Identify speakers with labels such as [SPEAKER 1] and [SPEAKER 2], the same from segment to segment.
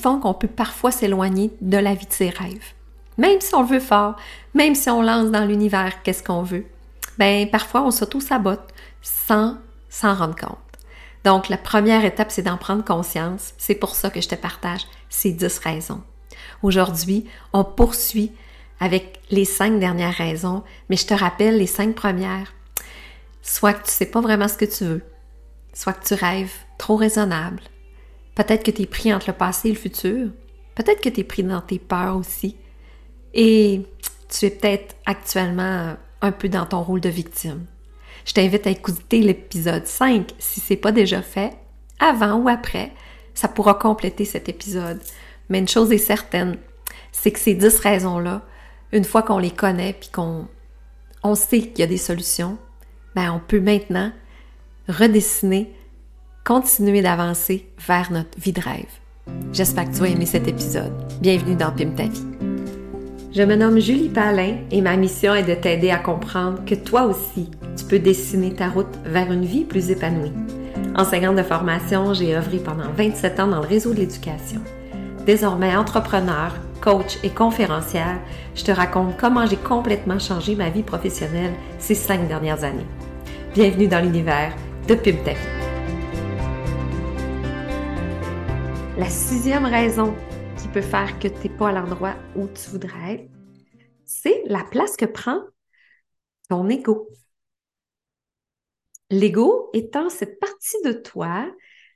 [SPEAKER 1] font qu'on peut parfois s'éloigner de la vie de ses rêves. Même si on le veut fort, même si on lance dans l'univers qu'est-ce qu'on veut, ben parfois on s'auto-sabote sans s'en rendre compte. Donc la première étape, c'est d'en prendre conscience. C'est pour ça que je te partage ces 10 raisons. Aujourd'hui, on poursuit avec les cinq dernières raisons, mais je te rappelle les cinq premières. Soit que tu sais pas vraiment ce que tu veux, soit que tu rêves trop raisonnable, peut-être que tu es pris entre le passé et le futur, peut-être que tu es pris dans tes peurs aussi, et tu es peut-être actuellement un peu dans ton rôle de victime. Je t'invite à écouter l'épisode 5 si c'est pas déjà fait, avant ou après, ça pourra compléter cet épisode. Mais une chose est certaine, c'est que ces 10 raisons-là, une fois qu'on les connaît puis qu'on on sait qu'il y a des solutions, ben on peut maintenant redessiner, continuer d'avancer vers notre vie de rêve. J'espère que tu vas aimer cet épisode. Bienvenue dans Pim ta vie. Je me nomme Julie Palin et ma mission est de t'aider à comprendre que toi aussi, tu peux dessiner ta route vers une vie plus épanouie. Enseignante de formation, j'ai œuvré pendant 27 ans dans le réseau de l'éducation. Désormais entrepreneur, coach et conférencière, je te raconte comment j'ai complètement changé ma vie professionnelle ces cinq dernières années. Bienvenue dans l'univers de PubTech. La sixième raison qui peut faire que tu n'es pas à l'endroit où tu voudrais être, c'est la place que prend ton ego. L'ego étant cette partie de toi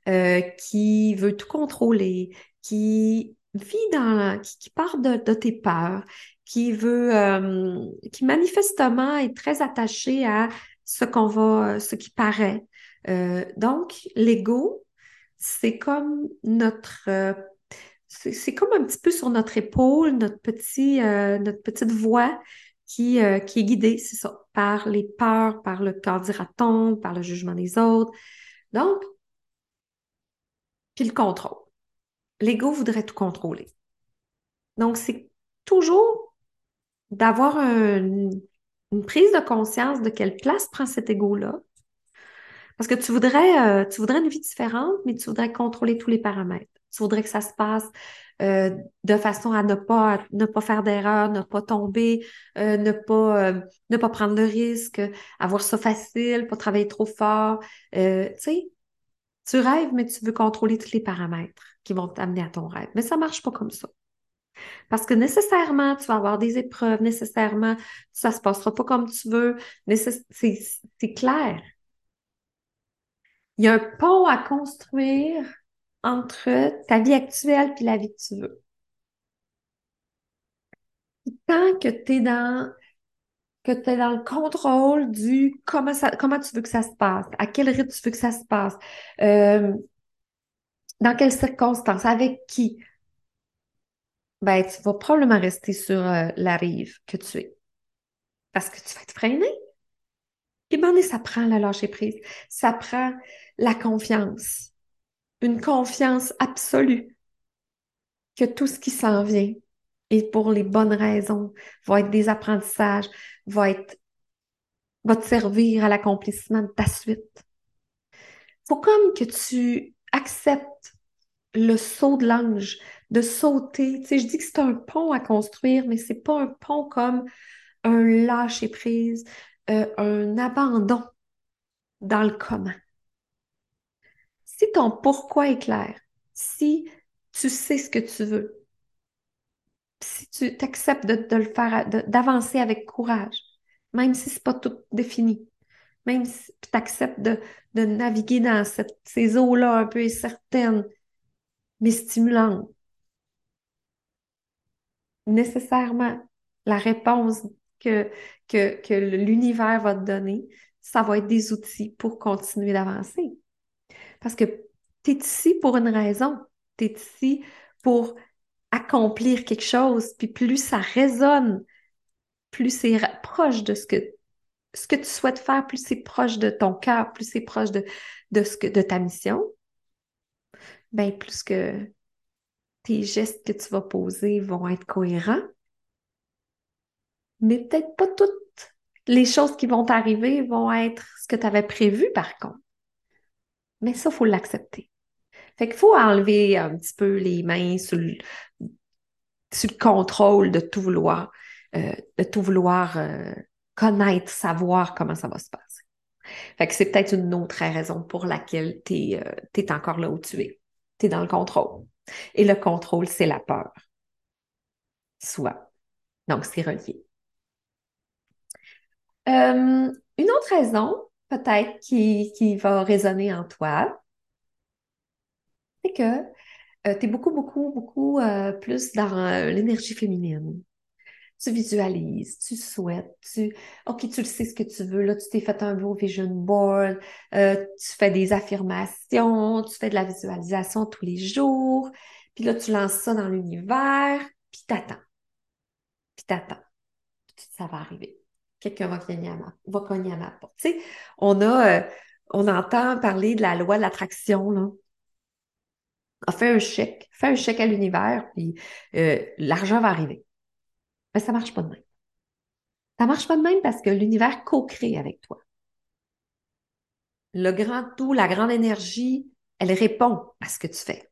[SPEAKER 1] euh, qui veut tout contrôler, qui vit dans, qui, qui part de, tes peurs, qui veut, euh, qui manifestement est très attaché à ce qu'on va, ce qui paraît. Euh, donc, l'ego, c'est comme notre, euh, un petit peu sur notre épaule, notre notre petite voix qui, qui est guidée, c'est ça, par les peurs, par le qu'en dira-t-on, par le jugement des autres. Donc, puis le contrôle. L'ego voudrait tout contrôler. Donc, c'est toujours d'avoir une prise de conscience de quelle place prend cet ego-là. Parce que tu voudrais, euh, tu voudrais une vie différente, mais tu voudrais contrôler tous les paramètres. Tu voudrais que ça se passe euh, de façon à ne pas, ne pas faire d'erreur, ne pas tomber, euh, ne, pas, ne pas prendre de risque, avoir ça facile, pas travailler trop fort. tu sais, tu rêves, mais tu veux contrôler tous les paramètres qui vont t'amener à ton rêve. Mais ça marche pas comme ça. Parce que nécessairement, tu vas avoir des épreuves, nécessairement, ça se passera pas comme tu veux. C'est clair. Il y a un pont à construire entre ta vie actuelle et la vie que tu veux. Tant que tu es dans que dans le contrôle du comment, ça, comment tu veux que ça se passe, à quel rythme tu veux que ça se passe, euh, dans quelles circonstances, avec qui, ben, tu vas probablement rester sur euh, la rive que tu es. Parce que tu vas être freiné. Et ben, ça prend la lâcher prise. Ça prend la confiance. Une confiance absolue que tout ce qui s'en vient et pour les bonnes raisons va être des apprentissages, va être te servir à l'accomplissement de ta suite. Faut comme que tu acceptes le saut de l'ange, de sauter. Tu sais, je dis que c'est un pont à construire, mais c'est pas un pont comme un lâcher prise, euh, un abandon dans le commun. Si ton pourquoi est clair, si tu sais ce que tu veux, si tu t'acceptes de, d'avancer avec courage, même si c'est pas tout défini, même si tu acceptes de, naviguer dans ces eaux-là un peu incertaines, mais stimulantes, nécessairement, la réponse que, que, que l'univers va te donner, ça va être des outils pour continuer d'avancer. Parce que tu es ici pour une raison. Tu es ici pour accomplir quelque chose, puis plus ça résonne, plus c'est proche de ce que, ce que tu souhaites faire, plus c'est proche de ton cœur, plus c'est proche de, de, ce que, de ta mission, ben plus que tes gestes que tu vas poser vont être cohérents. Mais peut-être pas toutes les choses qui vont t'arriver vont être ce que tu avais prévu par contre. Mais ça, il faut l'accepter. Fait qu'il faut enlever un petit peu les mains sur le, contrôle de tout vouloir, euh, de tout vouloir euh, connaître, savoir comment ça va se passer. Fait que c'est peut-être une autre raison pour laquelle tu es, es, encore là où tu es. Tu es dans le contrôle. Et le contrôle, c'est la peur. Soit. Donc, c'est relié. Euh, une autre raison, peut-être, qui, qui, va résonner en toi, c'est que euh, tu es beaucoup, beaucoup, beaucoup euh, plus dans l'énergie féminine. Tu visualises, tu souhaites, tu, OK, tu le sais ce que tu veux, là, tu t'es fait un beau vision board, tu fais des affirmations, tu fais de la visualisation tous les jours, puis là, tu lances ça dans l'univers, puis t'attends. Puis t'attends. Puis ça va arriver quelqu'un va cogner à ma, va cogner à ma porte. Tu sais, on a, euh, on entend parler de la loi de l'attraction, là. On fait un chèque, fais un chèque à l'univers, puis euh, l'argent va arriver. Mais ça marche pas de même. Ça marche pas de même parce que l'univers co-crée avec toi. Le grand tout, la grande énergie, elle répond à ce que tu fais.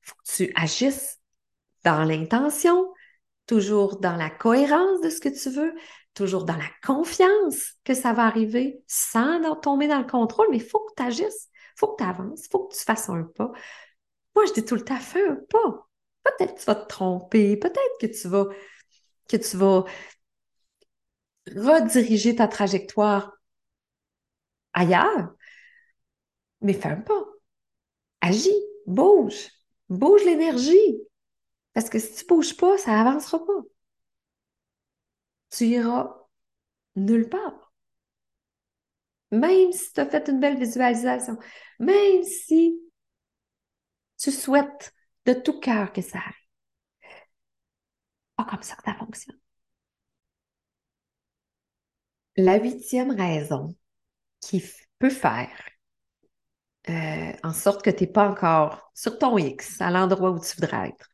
[SPEAKER 1] Faut que tu agisses dans l'intention, toujours dans la cohérence de ce que tu veux, toujours dans la confiance que ça va arriver sans tomber dans le contrôle, mais il faut que tu agisses, il faut que tu avances, il faut que tu fasses un pas. Moi, je dis tout le temps, fais un pas. Peut-être que tu vas te tromper, peut-être que tu vas, que tu vas rediriger ta trajectoire ailleurs, mais fais un pas. Agis, bouge, bouge l'énergie. Parce que si tu ne bouges pas, ça n'avancera pas tu iras nulle part. Même si tu as fait une belle visualisation, même si tu souhaites de tout cœur que ça arrive. Pas comme ça que ça fonctionne. La huitième raison qui peut faire euh, en sorte que tu n'es pas encore sur ton X, à l'endroit où tu voudrais être,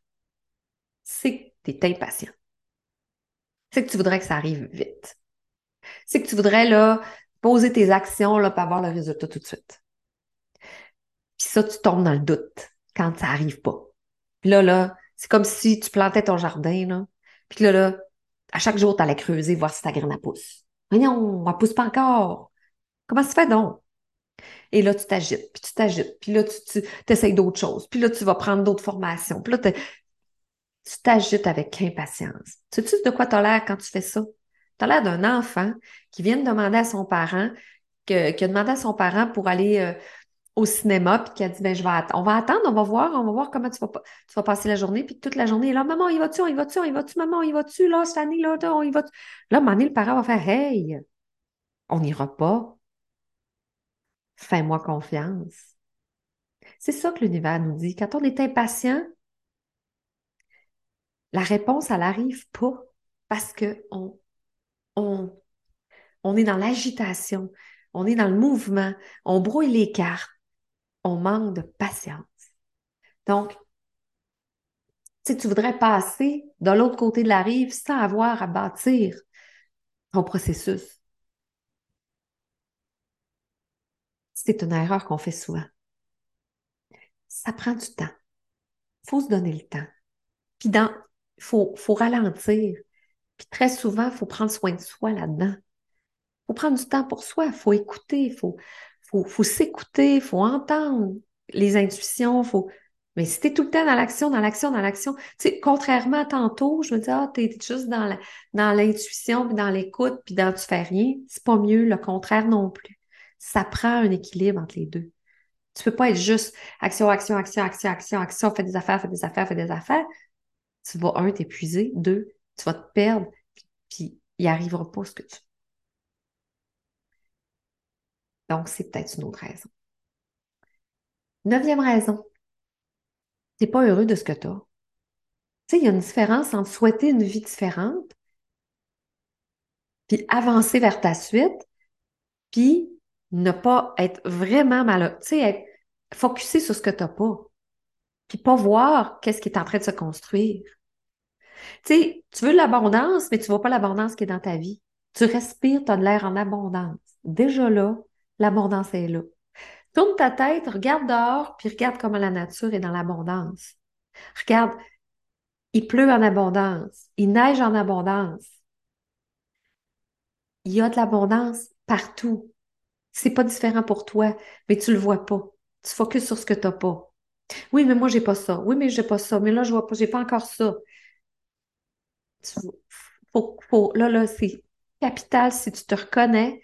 [SPEAKER 1] c'est que tu es impatient c'est que tu voudrais que ça arrive vite. C'est que tu voudrais là, poser tes actions là, pour avoir le résultat tout de suite. Puis ça, tu tombes dans le doute quand ça arrive pas. Puis là, là, c'est comme si tu plantais ton jardin, là. Puis là, là, à chaque jour, tu allais creuser, voir si ta graine pousse. Mais non, elle pousse pas encore. Comment ça fait donc? Et là, tu t'agites, puis tu t'agites, puis là, tu, tu essayes d'autres choses, puis là, tu vas prendre d'autres formations, puis là, tu t'agites avec impatience. Sais-tu de quoi tu as l'air quand tu fais ça? Tu as l'air d'un enfant qui vient de demander à son parent, qui a demandé à son parent pour aller euh, au cinéma, puis qui a dit, ben, on va attendre, on va voir, on va voir comment tu vas, passer la journée, puis toute la journée, là, maman, il va-tu, il va-tu, il va-tu, maman, il va-tu, là, cette année, là, on y va -tu? Là, à un moment donné, le parent va faire, hey, on n'ira pas. Fais-moi confiance. C'est ça que l'univers nous dit. Quand on est impatient, la réponse, elle n'arrive pas parce que on, on, on est dans l'agitation, on est dans le mouvement, on brouille les cartes, on manque de patience. Donc, si tu voudrais passer de l'autre côté de la rive sans avoir à bâtir ton processus. C'est une erreur qu'on fait souvent. Ça prend du temps. Il faut se donner le temps. Puis dans il faut, faut ralentir. Puis très souvent, il faut prendre soin de soi là-dedans. Il faut prendre du temps pour soi, il faut écouter, il faut, faut, faut s'écouter, il faut entendre les intuitions, faut... Mais si tu es tout le temps dans l'action, dans l'action, dans l'action, tu sais, contrairement à tantôt, je me dis, ah, tu es juste dans l'intuition, puis dans l'écoute, puis dans tu fais rien, c'est pas mieux, le contraire non plus. Ça prend un équilibre entre les deux. Tu peux pas être juste action, action, action, action, action, action, fais des affaires, fais des affaires, fais des affaires tu vas, un, t'épuiser, deux, tu vas te perdre, puis, il arrivera pas ce que tu veux. Donc, c'est peut-être une autre raison. Neuvième raison, tu n'es pas heureux de ce que tu as. Tu sais, il y a une différence entre souhaiter une vie différente, puis avancer vers ta suite, puis ne pas être vraiment malheureux. Tu sais, être focusé sur ce que tu n'as pas puis pas voir qu'est-ce qui est en train de se construire. Tu sais, tu veux l'abondance, mais tu vois pas l'abondance qui est dans ta vie. Tu respires, tu as de l'air en abondance. Déjà là, l'abondance est là. Tourne ta tête, regarde dehors, puis regarde comment la nature est dans l'abondance. Regarde, il pleut en abondance, il neige en abondance. Il y a de l'abondance partout. C'est pas différent pour toi, mais tu le vois pas. Tu focuses sur ce que tu pas. Oui, mais moi, j'ai pas ça. Oui, mais j'ai pas ça. Mais là, je vois pas, j'ai pas encore ça. faut, là, là, c'est capital si tu te reconnais,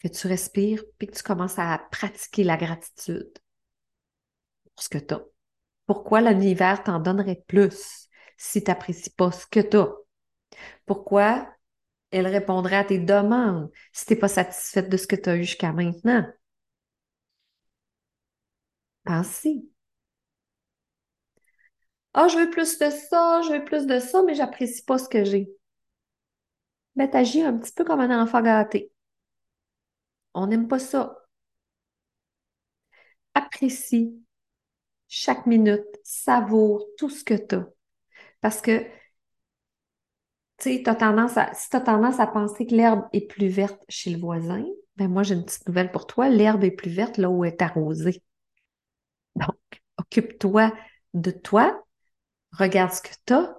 [SPEAKER 1] que tu respires, puis que tu commences à pratiquer la gratitude pour ce que tu as. Pourquoi l'univers t'en donnerait plus si tu n'apprécies pas ce que tu as? Pourquoi elle répondrait à tes demandes si tu n'es pas satisfaite de ce que tu as eu jusqu'à maintenant? Pense-y. Ah, je veux plus de ça, je veux plus de ça, mais j'apprécie pas ce que j'ai. Ben, t'agis un petit peu comme un enfant gâté. On n'aime pas ça. Apprécie chaque minute, savoure tout ce que tu as. Parce que, tu sais, si tu as tendance à penser que l'herbe est plus verte chez le voisin, ben moi, j'ai une petite nouvelle pour toi. L'herbe est plus verte là où elle est arrosée. Donc, occupe-toi de toi, regarde ce que tu as,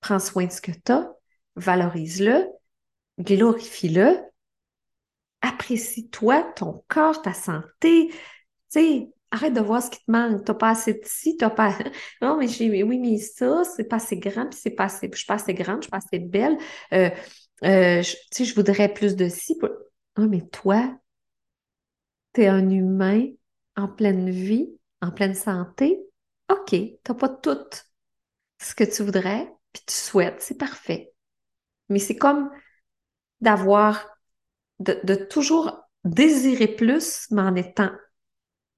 [SPEAKER 1] prends soin de ce que tu as, valorise-le, glorifie-le, apprécie-toi, ton corps, ta santé. Tu sais, arrête de voir ce qui te manque. T'as pas assez de ci, t'as pas. Non, mais j'ai, oui, mais ça, c'est pas assez grand, puis c'est pas assez. Je suis pas assez grande, je suis pas assez belle. Euh, euh, tu sais, je voudrais plus de ci. Ah, mais toi, tu es un humain en pleine vie, en pleine santé. OK, t'as pas tout ce que tu voudrais, puis tu souhaites, c'est parfait. Mais c'est comme d'avoir, de, toujours désirer plus, mais en étant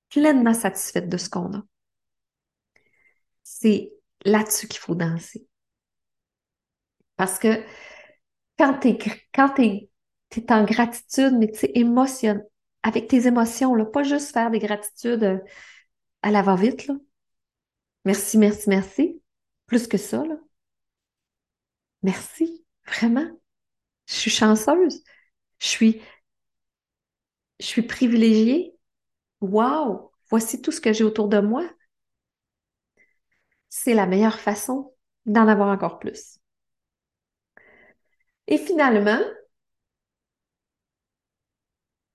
[SPEAKER 1] pleinement satisfaite de ce qu'on a. C'est là-dessus qu'il faut danser. Parce que quand tu es, en gratitude, mais tu sais, émotionne, avec tes émotions, pas juste faire des gratitudes euh, à la va-vite, là. Merci, merci, merci. Plus que ça, là. Merci, vraiment. Je suis chanceuse. Je suis, je suis privilégiée. Wow, voici tout ce que j'ai autour de moi. C'est la meilleure façon d'en avoir encore plus. Et finalement,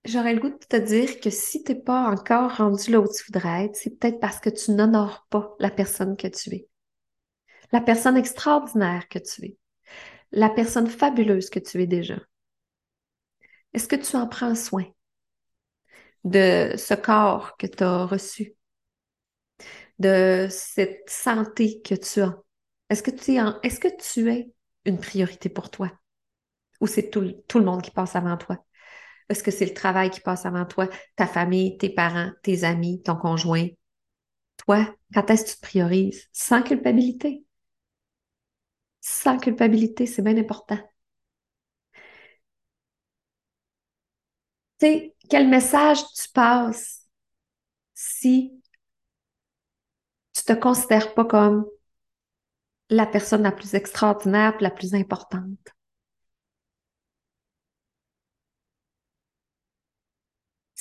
[SPEAKER 1] j'aurais le goût de te dire que si tu n'es pas encore rendu là où tu voudrais être, c'est peut-être parce que tu n'honores pas la personne que tu es. La personne extraordinaire que tu es. La personne fabuleuse que tu es déjà. Est-ce que tu en prends soin? de ce corps que tu as reçu, de cette santé que tu as? Est-ce que tu es, une priorité pour toi? Ou c'est tout le monde qui passe avant toi? Est-ce que c'est le travail qui passe avant toi, ta famille, tes parents, tes amis, ton conjoint? Toi, quand est-ce que tu te priorises? Sans culpabilité. Sans culpabilité, c'est bien important. Tu sais, quel message tu passes si tu te considères pas comme la personne la plus extraordinaire, la plus importante?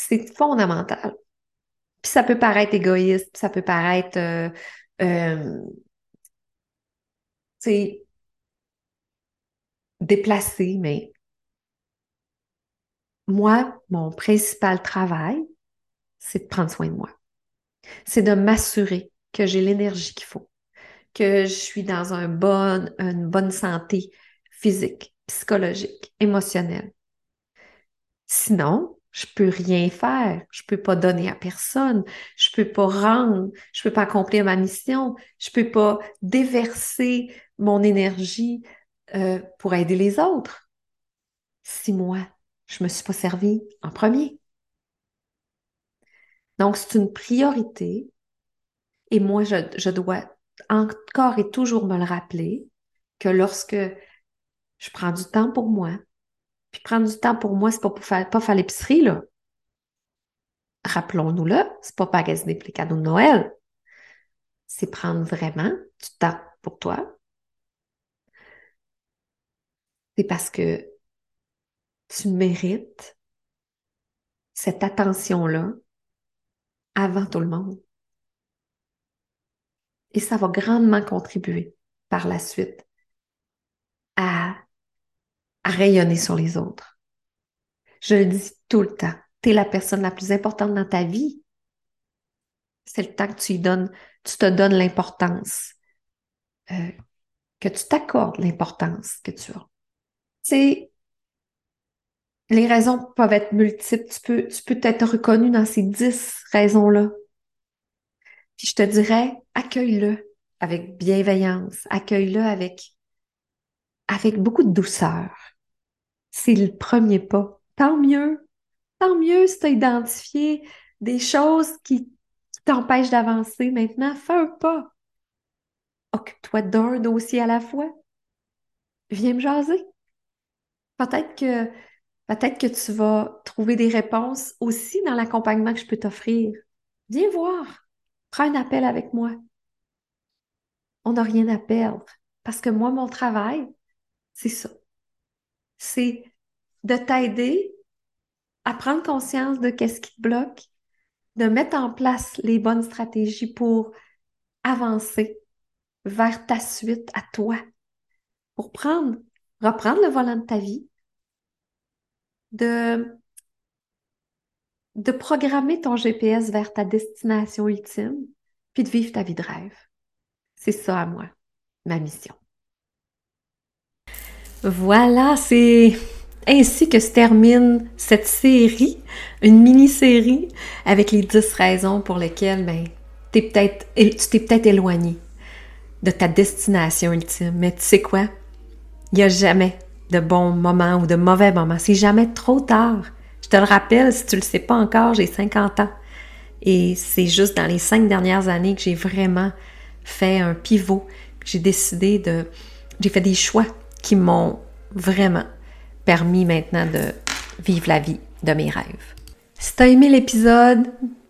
[SPEAKER 1] C'est fondamental. Puis ça peut paraître égoïste, ça peut paraître euh, euh, déplacé, mais moi, mon principal travail, c'est de prendre soin de moi. C'est de m'assurer que j'ai l'énergie qu'il faut, que je suis dans un bon, une bonne santé physique, psychologique, émotionnelle. Sinon, je peux rien faire. Je peux pas donner à personne. Je peux pas rendre. Je peux pas accomplir ma mission. Je peux pas déverser mon énergie euh, pour aider les autres. Si moi, je me suis pas servi en premier. Donc, c'est une priorité et moi, je, dois encore et toujours me le rappeler que lorsque je prends du temps pour moi, puis prendre du temps pour moi, c'est pas pour faire, pas faire l'épicerie, là. Rappelons-nous-le, c'est pas magasiner les cadeaux de Noël. C'est prendre vraiment du temps pour toi. C'est parce que tu mérites cette attention-là avant tout le monde. Et ça va grandement contribuer par la suite à rayonner sur les autres. Je le dis tout le temps, tu es la personne la plus importante dans ta vie. C'est le temps que tu y donnes, tu te donnes l'importance, euh, que tu t'accordes l'importance que tu as. C'est les raisons peuvent être multiples. Tu peux, tu peux être reconnu dans ces dix raisons-là. Puis je te dirais, accueille-le avec bienveillance, accueille-le avec, avec beaucoup de douceur. C'est le premier pas. Tant mieux, tant mieux si tu as identifié des choses qui, t'empêchent d'avancer. Maintenant, fais un pas. Occupe-toi d'un dossier à la fois. Viens me jaser. Peut-être que Peut-être que tu vas trouver des réponses aussi dans l'accompagnement que je peux t'offrir. Viens voir. Prends un appel avec moi. On n'a rien à perdre. Parce que moi, mon travail, c'est ça. C'est de t'aider à prendre conscience de qu'est-ce qui te bloque, de mettre en place les bonnes stratégies pour avancer vers ta suite à toi, pour prendre, reprendre le volant de ta vie, de, de programmer ton GPS vers ta destination ultime, puis de vivre ta vie de rêve. C'est ça à moi, ma mission. Voilà, c'est ainsi que se termine cette série, une mini-série avec les 10 raisons pour lesquelles ben, tu t'es peut-être éloigné de ta destination ultime. Mais tu sais quoi? Il n'y a jamais de bons moments ou de mauvais moments. C'est jamais trop tard. Je te le rappelle, si tu le sais pas encore, j'ai 50 ans. Et c'est juste dans les cinq dernières années que j'ai vraiment fait un pivot. J'ai décidé de... J'ai fait des choix qui m'ont vraiment permis maintenant de vivre la vie de mes rêves. Si tu as aimé l'épisode,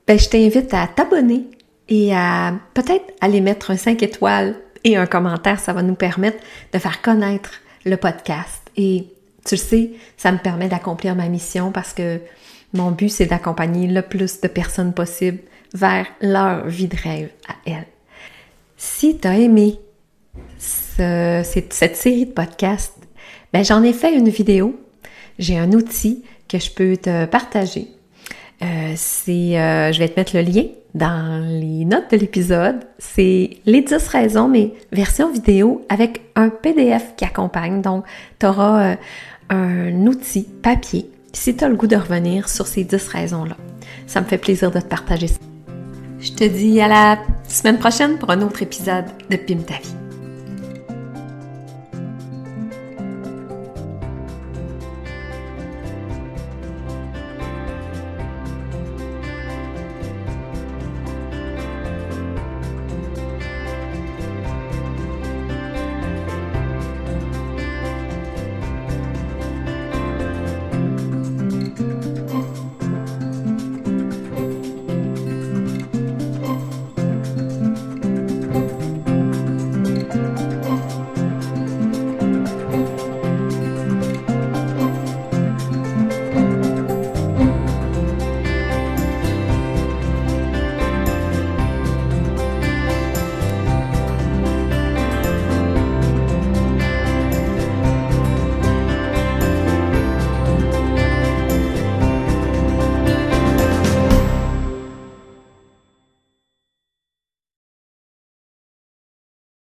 [SPEAKER 1] ben, je t'invite à t'abonner et à peut-être aller mettre un 5 étoiles et un commentaire. Ça va nous permettre de faire connaître le podcast. Et tu le sais, ça me permet d'accomplir ma mission parce que mon but, c'est d'accompagner le plus de personnes possible vers leur vie de rêve à elles. Si tu as aimé cette, série de podcasts, ben j'en ai fait une vidéo. J'ai un outil que je peux te partager. Euh, euh, je vais te mettre le lien dans les notes de l'épisode. C'est les 10 raisons, mais version vidéo avec un PDF qui accompagne. Donc, tu auras euh, un outil papier si tu as le goût de revenir sur ces 10 raisons-là. Ça me fait plaisir de te partager ça. Je te dis à la semaine prochaine pour un autre épisode de Pim ta vie.